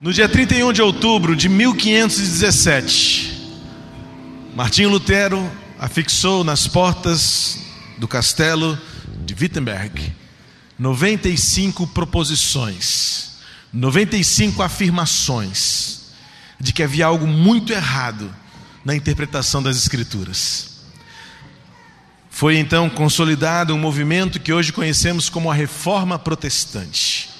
No dia 31 de outubro de 1517, Martinho Lutero afixou nas portas do castelo de Wittenberg 95 proposições, 95 afirmações de que havia algo muito errado na interpretação das Escrituras. Foi então consolidado um movimento que hoje conhecemos como a Reforma Protestante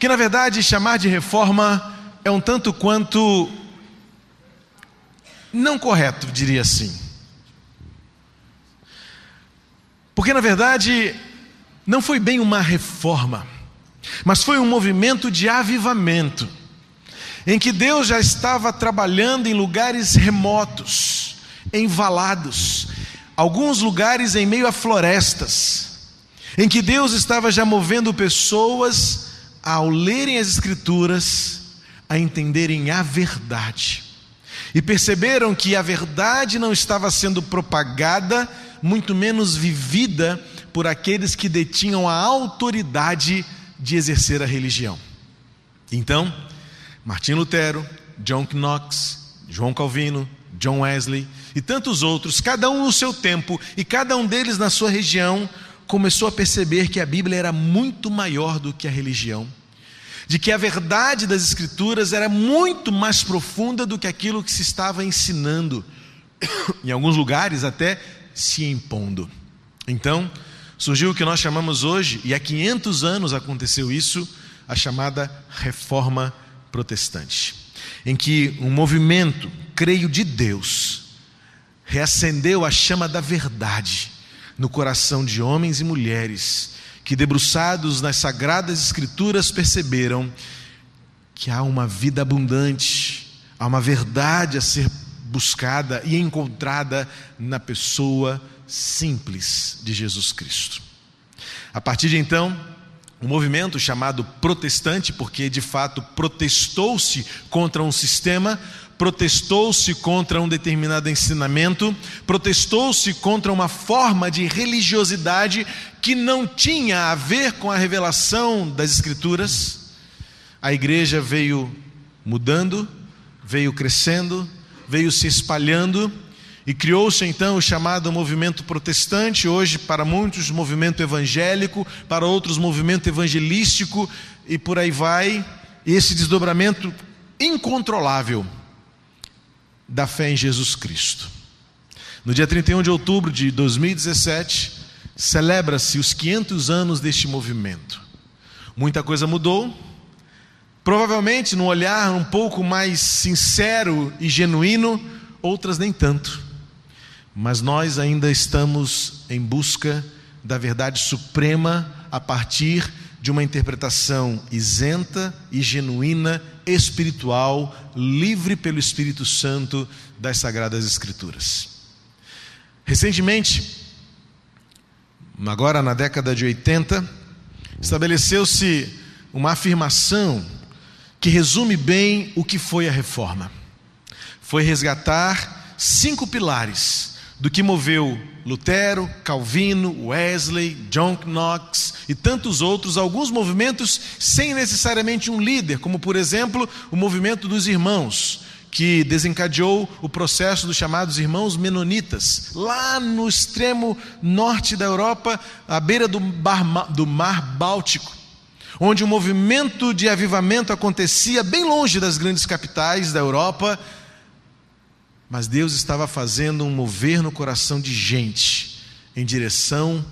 que na verdade chamar de reforma é um tanto quanto não correto, diria assim. Porque na verdade não foi bem uma reforma, mas foi um movimento de avivamento, em que Deus já estava trabalhando em lugares remotos, em valados, alguns lugares em meio a florestas, em que Deus estava já movendo pessoas ao lerem as Escrituras, a entenderem a verdade. E perceberam que a verdade não estava sendo propagada, muito menos vivida, por aqueles que detinham a autoridade de exercer a religião. Então, Martim Lutero, John Knox, João Calvino, John Wesley e tantos outros, cada um no seu tempo e cada um deles na sua região, começou a perceber que a Bíblia era muito maior do que a religião, de que a verdade das Escrituras era muito mais profunda do que aquilo que se estava ensinando, em alguns lugares até se impondo. Então, surgiu o que nós chamamos hoje, e há 500 anos aconteceu isso, a chamada Reforma Protestante, em que um movimento, creio de Deus, reacendeu a chama da verdade no coração de homens e mulheres que, debruçados nas sagradas Escrituras, perceberam que há uma vida abundante, há uma verdade a ser buscada e encontrada na pessoa simples de Jesus Cristo. A partir de então, um movimento chamado protestante, porque de fato protestou-se contra um sistema, protestou-se contra um determinado ensinamento, protestou-se contra uma forma de religiosidade que não tinha a ver com a revelação das Escrituras. A igreja veio mudando, veio crescendo, veio se espalhando e criou-se então o chamado movimento protestante, hoje para muitos movimento evangélico, para outros movimento evangelístico e por aí vai, esse desdobramento incontrolável da fé em Jesus Cristo. No dia 31 de outubro de 2017, celebra-se os 500 anos deste movimento. Muita coisa mudou, provavelmente num olhar um pouco mais sincero e genuíno, outras nem tanto. Mas nós ainda estamos em busca da verdade suprema a partir de uma interpretação isenta e genuína, espiritual, livre pelo Espírito Santo das Sagradas Escrituras. Recentemente, agora na década de 80, estabeleceu-se uma afirmação que resume bem o que foi a reforma. Foi resgatar cinco pilares do que moveu Lutero, Calvino, Wesley, John Knox e tantos outros, alguns movimentos sem necessariamente um líder, como por exemplo o movimento dos irmãos, que desencadeou o processo dos chamados irmãos menonitas, lá no extremo norte da Europa, à beira do, do Mar Báltico, onde o movimento de avivamento acontecia bem longe das grandes capitais da Europa mas Deus estava fazendo um mover no coração de gente em direção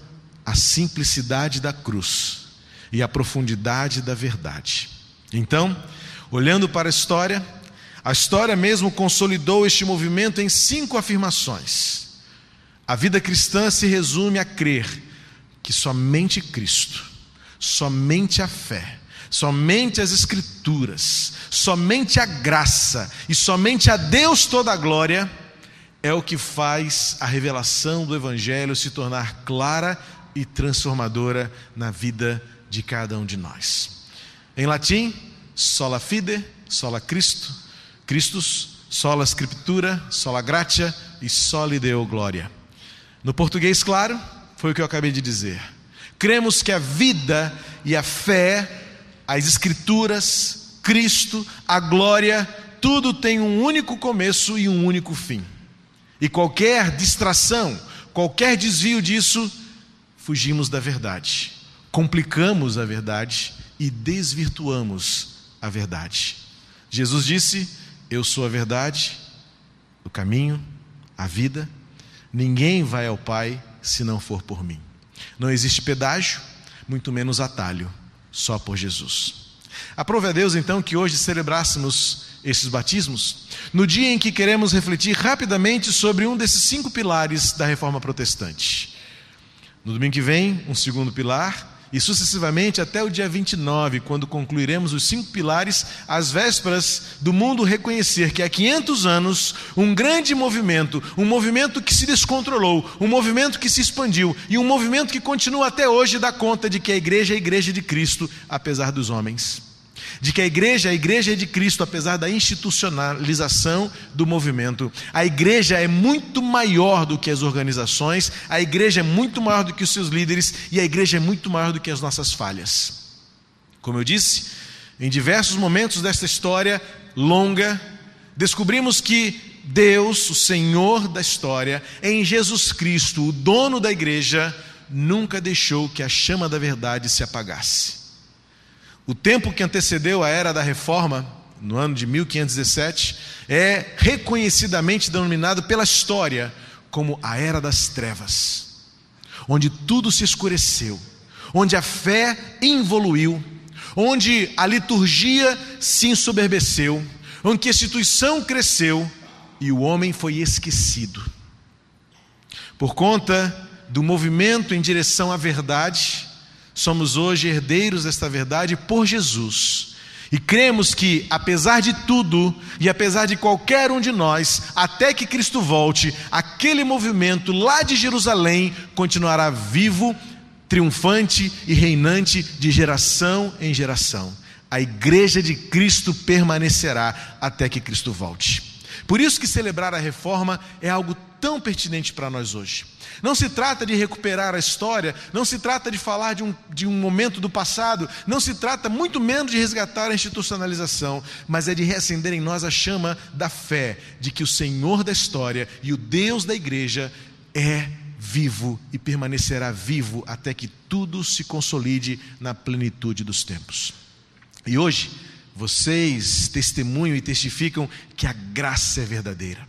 à simplicidade da cruz e à profundidade da verdade. Então, olhando para a história, a história mesmo consolidou este movimento em cinco afirmações. A vida cristã se resume a crer que somente Cristo, somente a fé, Somente as Escrituras, somente a graça e somente a Deus toda a glória é o que faz a revelação do Evangelho se tornar clara e transformadora na vida de cada um de nós. Em latim, sola fide, sola Cristo, Christus, sola Scriptura, sola gratia e soli Deo gloria. No português, claro, foi o que eu acabei de dizer. Cremos que a vida e a fé as Escrituras, Cristo, a glória, tudo tem um único começo e um único fim. E qualquer distração, qualquer desvio disso, fugimos da verdade, complicamos a verdade e desvirtuamos a verdade. Jesus disse: Eu sou a verdade, o caminho, a vida. Ninguém vai ao Pai se não for por mim. Não existe pedágio, muito menos atalho, só por Jesus. Aprove a Deus então que hoje celebrássemos esses batismos, no dia em que queremos refletir rapidamente sobre um desses cinco pilares da reforma protestante. No domingo que vem, um segundo pilar, e sucessivamente até o dia 29, quando concluiremos os cinco pilares, às vésperas do mundo reconhecer que há 500 anos, um grande movimento, um movimento que se descontrolou, um movimento que se expandiu e um movimento que continua até hoje dá conta de que a igreja é a igreja de Cristo, apesar dos homens de que a igreja, a igreja é de Cristo, apesar da institucionalização do movimento. A igreja é muito maior do que as organizações, a igreja é muito maior do que os seus líderes e a igreja é muito maior do que as nossas falhas. Como eu disse, em diversos momentos desta história longa, descobrimos que Deus, o Senhor da história, em Jesus Cristo, o dono da igreja, nunca deixou que a chama da verdade se apagasse. O tempo que antecedeu a era da reforma, no ano de 1517, é reconhecidamente denominado pela história como a era das trevas, onde tudo se escureceu, onde a fé involuiu, onde a liturgia se ensoberbeceu, onde a instituição cresceu e o homem foi esquecido. Por conta do movimento em direção à verdade, somos hoje herdeiros desta verdade por Jesus. E cremos que, apesar de tudo e apesar de qualquer um de nós, até que Cristo volte, aquele movimento lá de Jerusalém continuará vivo, triunfante e reinante de geração em geração. A igreja de Cristo permanecerá até que Cristo volte. Por isso que celebrar a reforma é algo tão pertinente para nós hoje. Não se trata de recuperar a história, não se trata de falar de um, de um momento do passado, não se trata muito menos de resgatar a institucionalização, mas é de reacender em nós a chama da fé, de que o Senhor da história e o Deus da igreja é vivo e permanecerá vivo até que tudo se consolide na plenitude dos tempos. E hoje, vocês testemunham e testificam que a graça é verdadeira.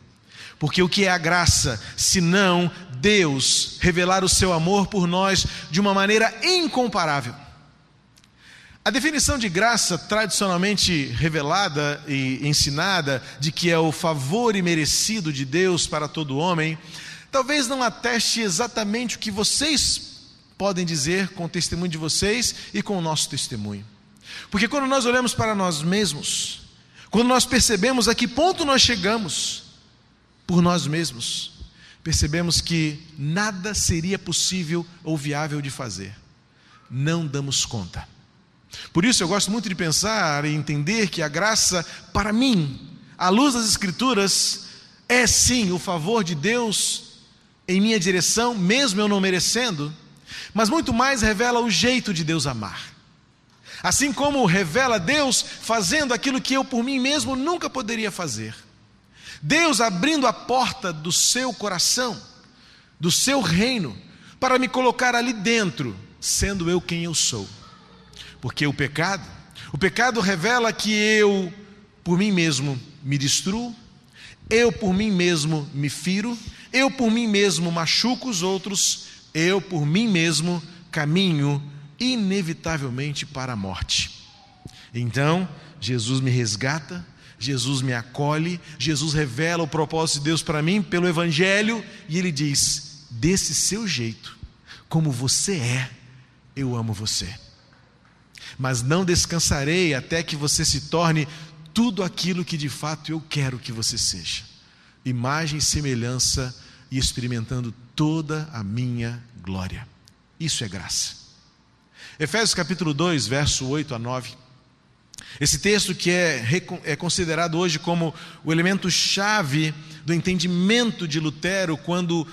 Porque o que é a graça, senão Deus revelar o seu amor por nós de uma maneira incomparável? A definição de graça tradicionalmente revelada e ensinada, de que é o favor imerecido de Deus para todo homem, talvez não ateste exatamente o que vocês podem dizer com o testemunho de vocês e com o nosso testemunho. Porque quando nós olhamos para nós mesmos, quando nós percebemos a que ponto nós chegamos, por nós mesmos, percebemos que nada seria possível ou viável de fazer. Não damos conta. Por isso eu gosto muito de pensar e entender que a graça, para mim, à luz das Escrituras, é sim o favor de Deus em minha direção, mesmo eu não merecendo, mas muito mais revela o jeito de Deus amar. Assim como revela Deus fazendo aquilo que eu por mim mesmo nunca poderia fazer. Deus abrindo a porta do seu coração, do seu reino, para me colocar ali dentro, sendo eu quem eu sou. Porque o pecado, o pecado revela que eu, por mim mesmo, me destruo, eu por mim mesmo me firo, eu por mim mesmo machuco os outros, eu por mim mesmo caminho inevitavelmente para a morte. Então, Jesus me resgata, Jesus me acolhe, Jesus revela o propósito de Deus para mim pelo Evangelho e ele diz: desse seu jeito, como você é, eu amo você. Mas não descansarei até que você se torne tudo aquilo que de fato eu quero que você seja. Imagem e semelhança e experimentando toda a minha glória. Isso é graça. Efésios capítulo 2, verso 8 a 9. Esse texto que é, é considerado hoje como o elemento chave do entendimento de Lutero quando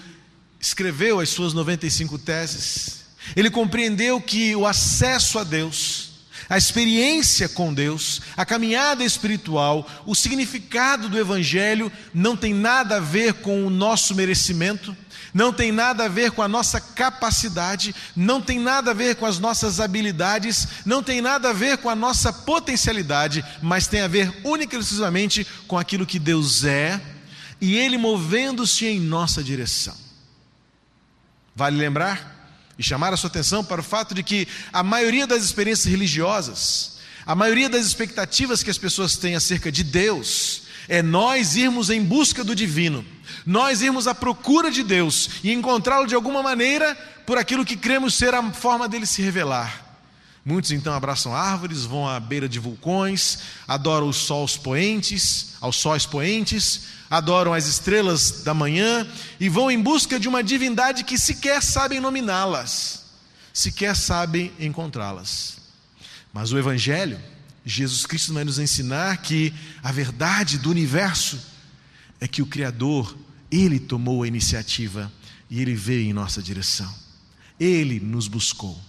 escreveu as suas 95 teses. Ele compreendeu que o acesso a Deus, A experiência com Deus, a caminhada espiritual, o significado do Evangelho não tem nada a ver com o nosso merecimento, não tem nada a ver com a nossa capacidade, não tem nada a ver com as nossas habilidades, não tem nada a ver com a nossa potencialidade, mas tem a ver única e exclusivamente com aquilo que Deus é e Ele movendo-se em nossa direção. Vale lembrar? e chamar a sua atenção para o fato de que a maioria das experiências religiosas, a maioria das expectativas que as pessoas têm acerca de Deus, é nós irmos em busca do divino, nós irmos à procura de Deus e encontrá-lo de alguma maneira por aquilo que cremos ser a forma dele se revelar. Muitos então abraçam árvores, vão à beira de vulcões, adoram os sóis poentes, aos sóis poentes, adoram as estrelas da manhã e vão em busca de uma divindade que sequer sabem nominá-las, sequer sabem encontrá-las. Mas o Evangelho, Jesus Cristo vai nos ensinar que a verdade do universo é que o Criador, Ele tomou a iniciativa e Ele veio em nossa direção. Ele nos buscou,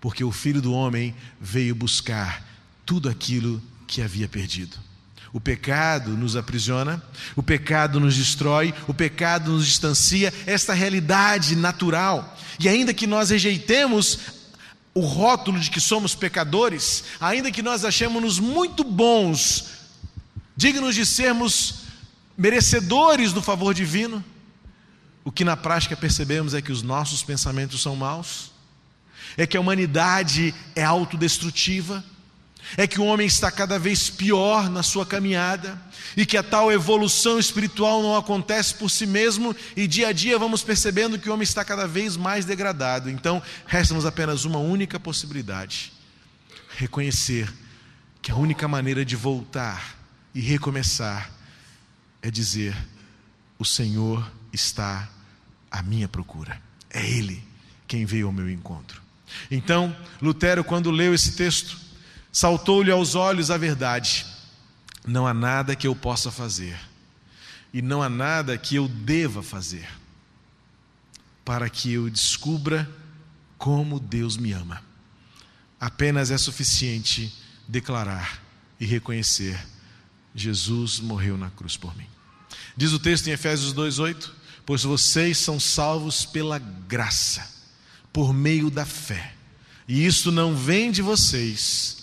porque o Filho do Homem veio buscar tudo aquilo que havia perdido. O pecado nos aprisiona, o pecado nos destrói, o pecado nos distancia, esta realidade natural. E ainda que nós rejeitemos o rótulo de que somos pecadores, ainda que nós achemos-nos muito bons, dignos de sermos merecedores do favor divino, o que na prática percebemos é que os nossos pensamentos são maus, é que a humanidade é autodestrutiva, é que o homem está cada vez pior na sua caminhada e que a tal evolução espiritual não acontece por si mesmo e dia a dia vamos percebendo que o homem está cada vez mais degradado. Então, resta-nos apenas uma única possibilidade: reconhecer que a única maneira de voltar e recomeçar é dizer: O Senhor está à minha procura. É Ele quem veio ao meu encontro. Então, Lutero, quando leu esse texto, Saltou-lhe aos olhos a verdade: não há nada que eu possa fazer, e não há nada que eu deva fazer, para que eu descubra como Deus me ama. Apenas é suficiente declarar e reconhecer: Jesus morreu na cruz por mim. Diz o texto em Efésios 2,8: Pois vocês são salvos pela graça, por meio da fé, e isso não vem de vocês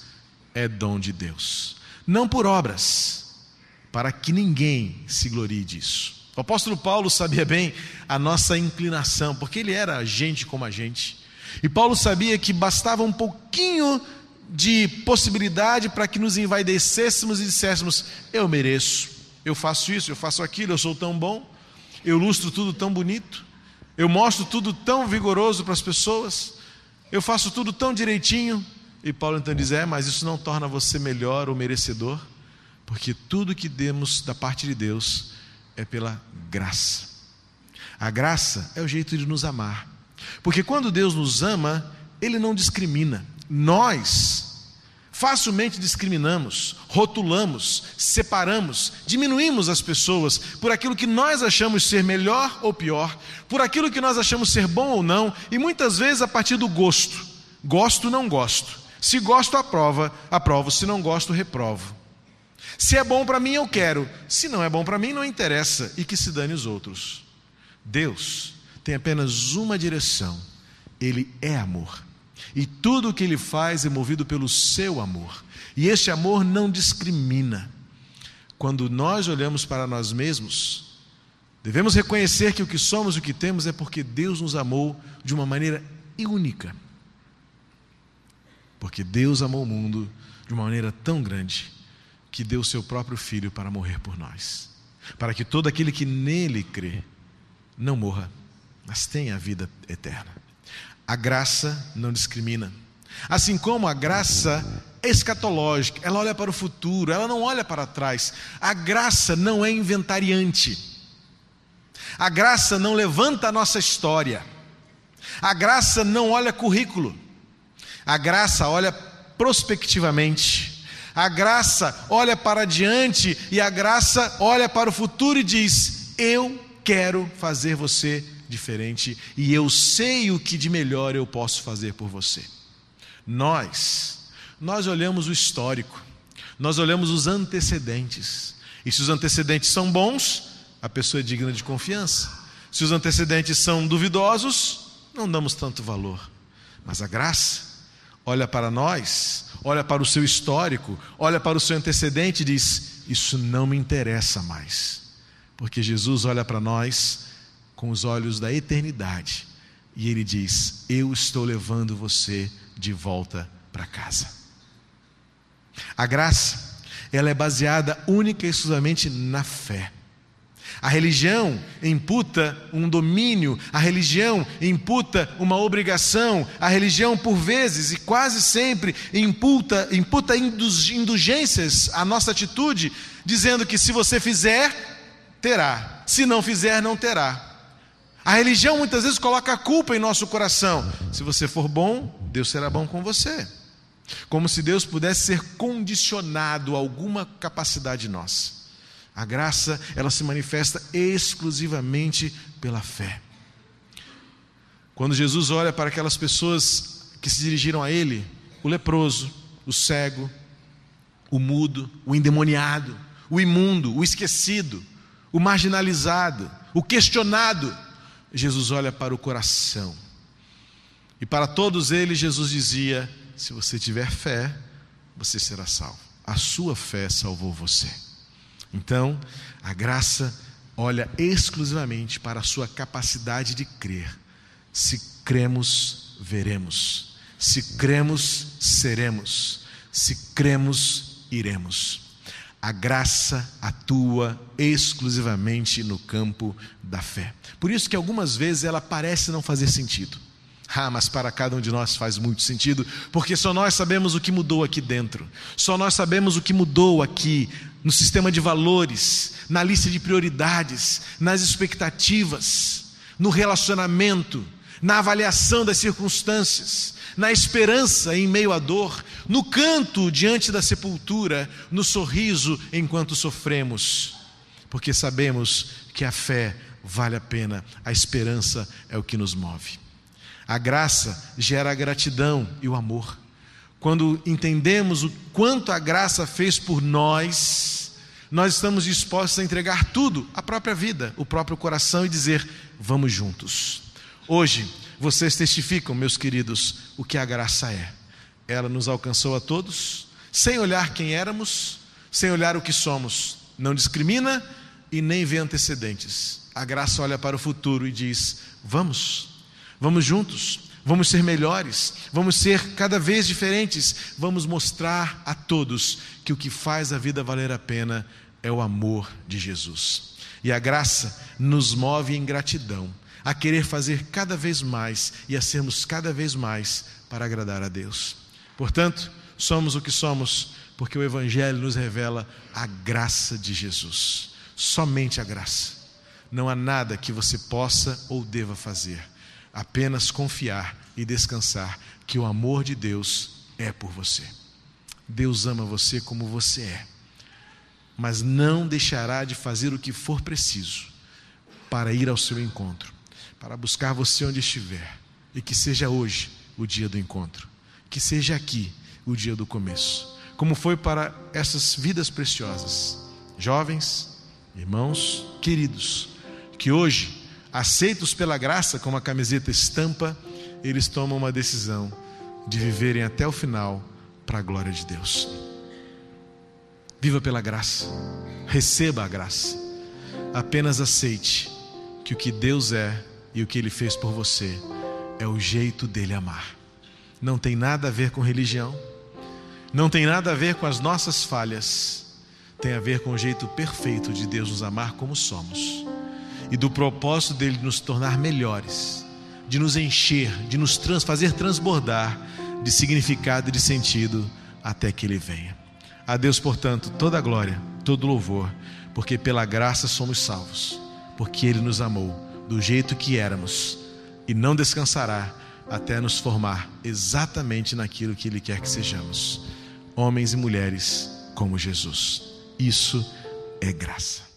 é dom de Deus, não por obras, para que ninguém se glorie disso. O apóstolo Paulo sabia bem a nossa inclinação, porque ele era gente como a gente. E Paulo sabia que bastava um pouquinho de possibilidade para que nos envaidecêssemos e disséssemos: Eu mereço, eu faço isso, eu faço aquilo, eu sou tão bom, eu lustro tudo tão bonito, eu mostro tudo tão vigoroso para as pessoas, eu faço tudo tão direitinho, e Paulo então diz: é, mas isso não torna você melhor ou merecedor, porque tudo que demos da parte de Deus é pela graça. A graça é o jeito de nos amar, porque quando Deus nos ama, Ele não discrimina. Nós facilmente discriminamos, rotulamos, separamos, diminuímos as pessoas por aquilo que nós achamos ser melhor ou pior, por aquilo que nós achamos ser bom ou não, e muitas vezes a partir do gosto. Gosto, não gosto. Se gosto, aprovo, aprovo. Se não gosto, reprovo. Se é bom para mim, eu quero. Se não é bom para mim, não interessa. E que se dane os outros. Deus tem apenas uma direção: Ele é amor. E tudo o que Ele faz é movido pelo seu amor. E este amor não discrimina. Quando nós olhamos para nós mesmos, devemos reconhecer que o que somos e o que temos é porque Deus nos amou de uma maneira única. Porque Deus amou o mundo de uma maneira tão grande que deu o seu próprio filho para morrer por nós, para que todo aquele que nele crê não morra, mas tenha a vida eterna. A graça não discrimina. Assim como a graça escatológica, ela olha para o futuro, ela não olha para trás. A graça não é inventariante. A graça não levanta a nossa história. A graça não olha currículo. A graça olha prospectivamente. A graça olha para diante e a graça olha para o futuro e diz: Eu quero fazer você diferente e eu sei o que de melhor eu posso fazer por você. Nós nós olhamos o histórico, nós olhamos os antecedentes. E se os antecedentes são bons, a pessoa é digna de confiança. Se os antecedentes são duvidosos, não damos tanto valor. Mas a graça olha para nós, olha para o seu histórico, olha para o seu antecedente e diz: Isso não me interessa mais. Porque Jesus olha para nós com os olhos da eternidade e ele diz: Eu estou levando você de volta para casa. A graça, ela é baseada única e exclusivamente na fé. A religião imputa um domínio, a religião imputa uma obrigação, a religião, por vezes e quase sempre, imputa, imputa indulgências à nossa atitude, dizendo que se você fizer, terá, se não fizer, não terá. A religião muitas vezes coloca a culpa em nosso coração. Se você for bom, Deus será bom com você. Como se Deus pudesse ser condicionado a alguma capacidade nossa. A graça, ela se manifesta exclusivamente pela fé. Quando Jesus olha para aquelas pessoas que se dirigiram a Ele, o leproso, o cego, o mudo, o endemoniado, o imundo, o esquecido, o marginalizado, o questionado, Jesus olha para o coração. E para todos eles, Jesus dizia: se você tiver fé, você será salvo. A sua fé salvou você. Então, a graça olha exclusivamente para a sua capacidade de crer. Se cremos, veremos. Se cremos, seremos. Se cremos, iremos. A graça atua exclusivamente no campo da fé. Por isso que algumas vezes ela parece não fazer sentido. Ah, mas para cada um de nós faz muito sentido, porque só nós sabemos o que mudou aqui dentro, só nós sabemos o que mudou aqui no sistema de valores, na lista de prioridades, nas expectativas, no relacionamento, na avaliação das circunstâncias, na esperança em meio à dor, no canto diante da sepultura, no sorriso enquanto sofremos, porque sabemos que a fé vale a pena, a esperança é o que nos move. A graça gera a gratidão e o amor. Quando entendemos o quanto a graça fez por nós, nós estamos dispostos a entregar tudo, a própria vida, o próprio coração e dizer: vamos juntos. Hoje, vocês testificam, meus queridos, o que a graça é. Ela nos alcançou a todos, sem olhar quem éramos, sem olhar o que somos. Não discrimina e nem vê antecedentes. A graça olha para o futuro e diz: vamos, vamos juntos, vamos ser melhores, vamos ser cada vez diferentes, vamos mostrar a todos que o que faz a vida valer a pena é o amor de Jesus. E a graça nos move em gratidão a querer fazer cada vez mais e a sermos cada vez mais para agradar a Deus. Portanto, somos o que somos porque o Evangelho nos revela a graça de Jesus, somente a graça. Não há nada que você possa ou deva fazer, apenas confiar e descansar que o amor de Deus é por você. Deus ama você como você é, mas não deixará de fazer o que for preciso para ir ao seu encontro para buscar você onde estiver. E que seja hoje o dia do encontro. Que seja aqui o dia do começo. Como foi para essas vidas preciosas, jovens, irmãos, queridos, que hoje, aceitos pela graça, como a camiseta estampa, eles tomam uma decisão de viverem até o final para a glória de Deus. Viva pela graça, receba a graça, apenas aceite que o que Deus é e o que ele fez por você é o jeito dele amar. Não tem nada a ver com religião, não tem nada a ver com as nossas falhas, tem a ver com o jeito perfeito de Deus nos amar como somos e do propósito dele nos tornar melhores, de nos encher, de nos trans, fazer transbordar de significado e de sentido até que ele venha. A Deus, portanto, toda a glória, todo louvor, porque pela graça somos salvos, porque ele nos amou do jeito que éramos e não descansará até nos formar exatamente naquilo que Ele quer que sejamos homens e mulheres como Jesus. Isso é graça.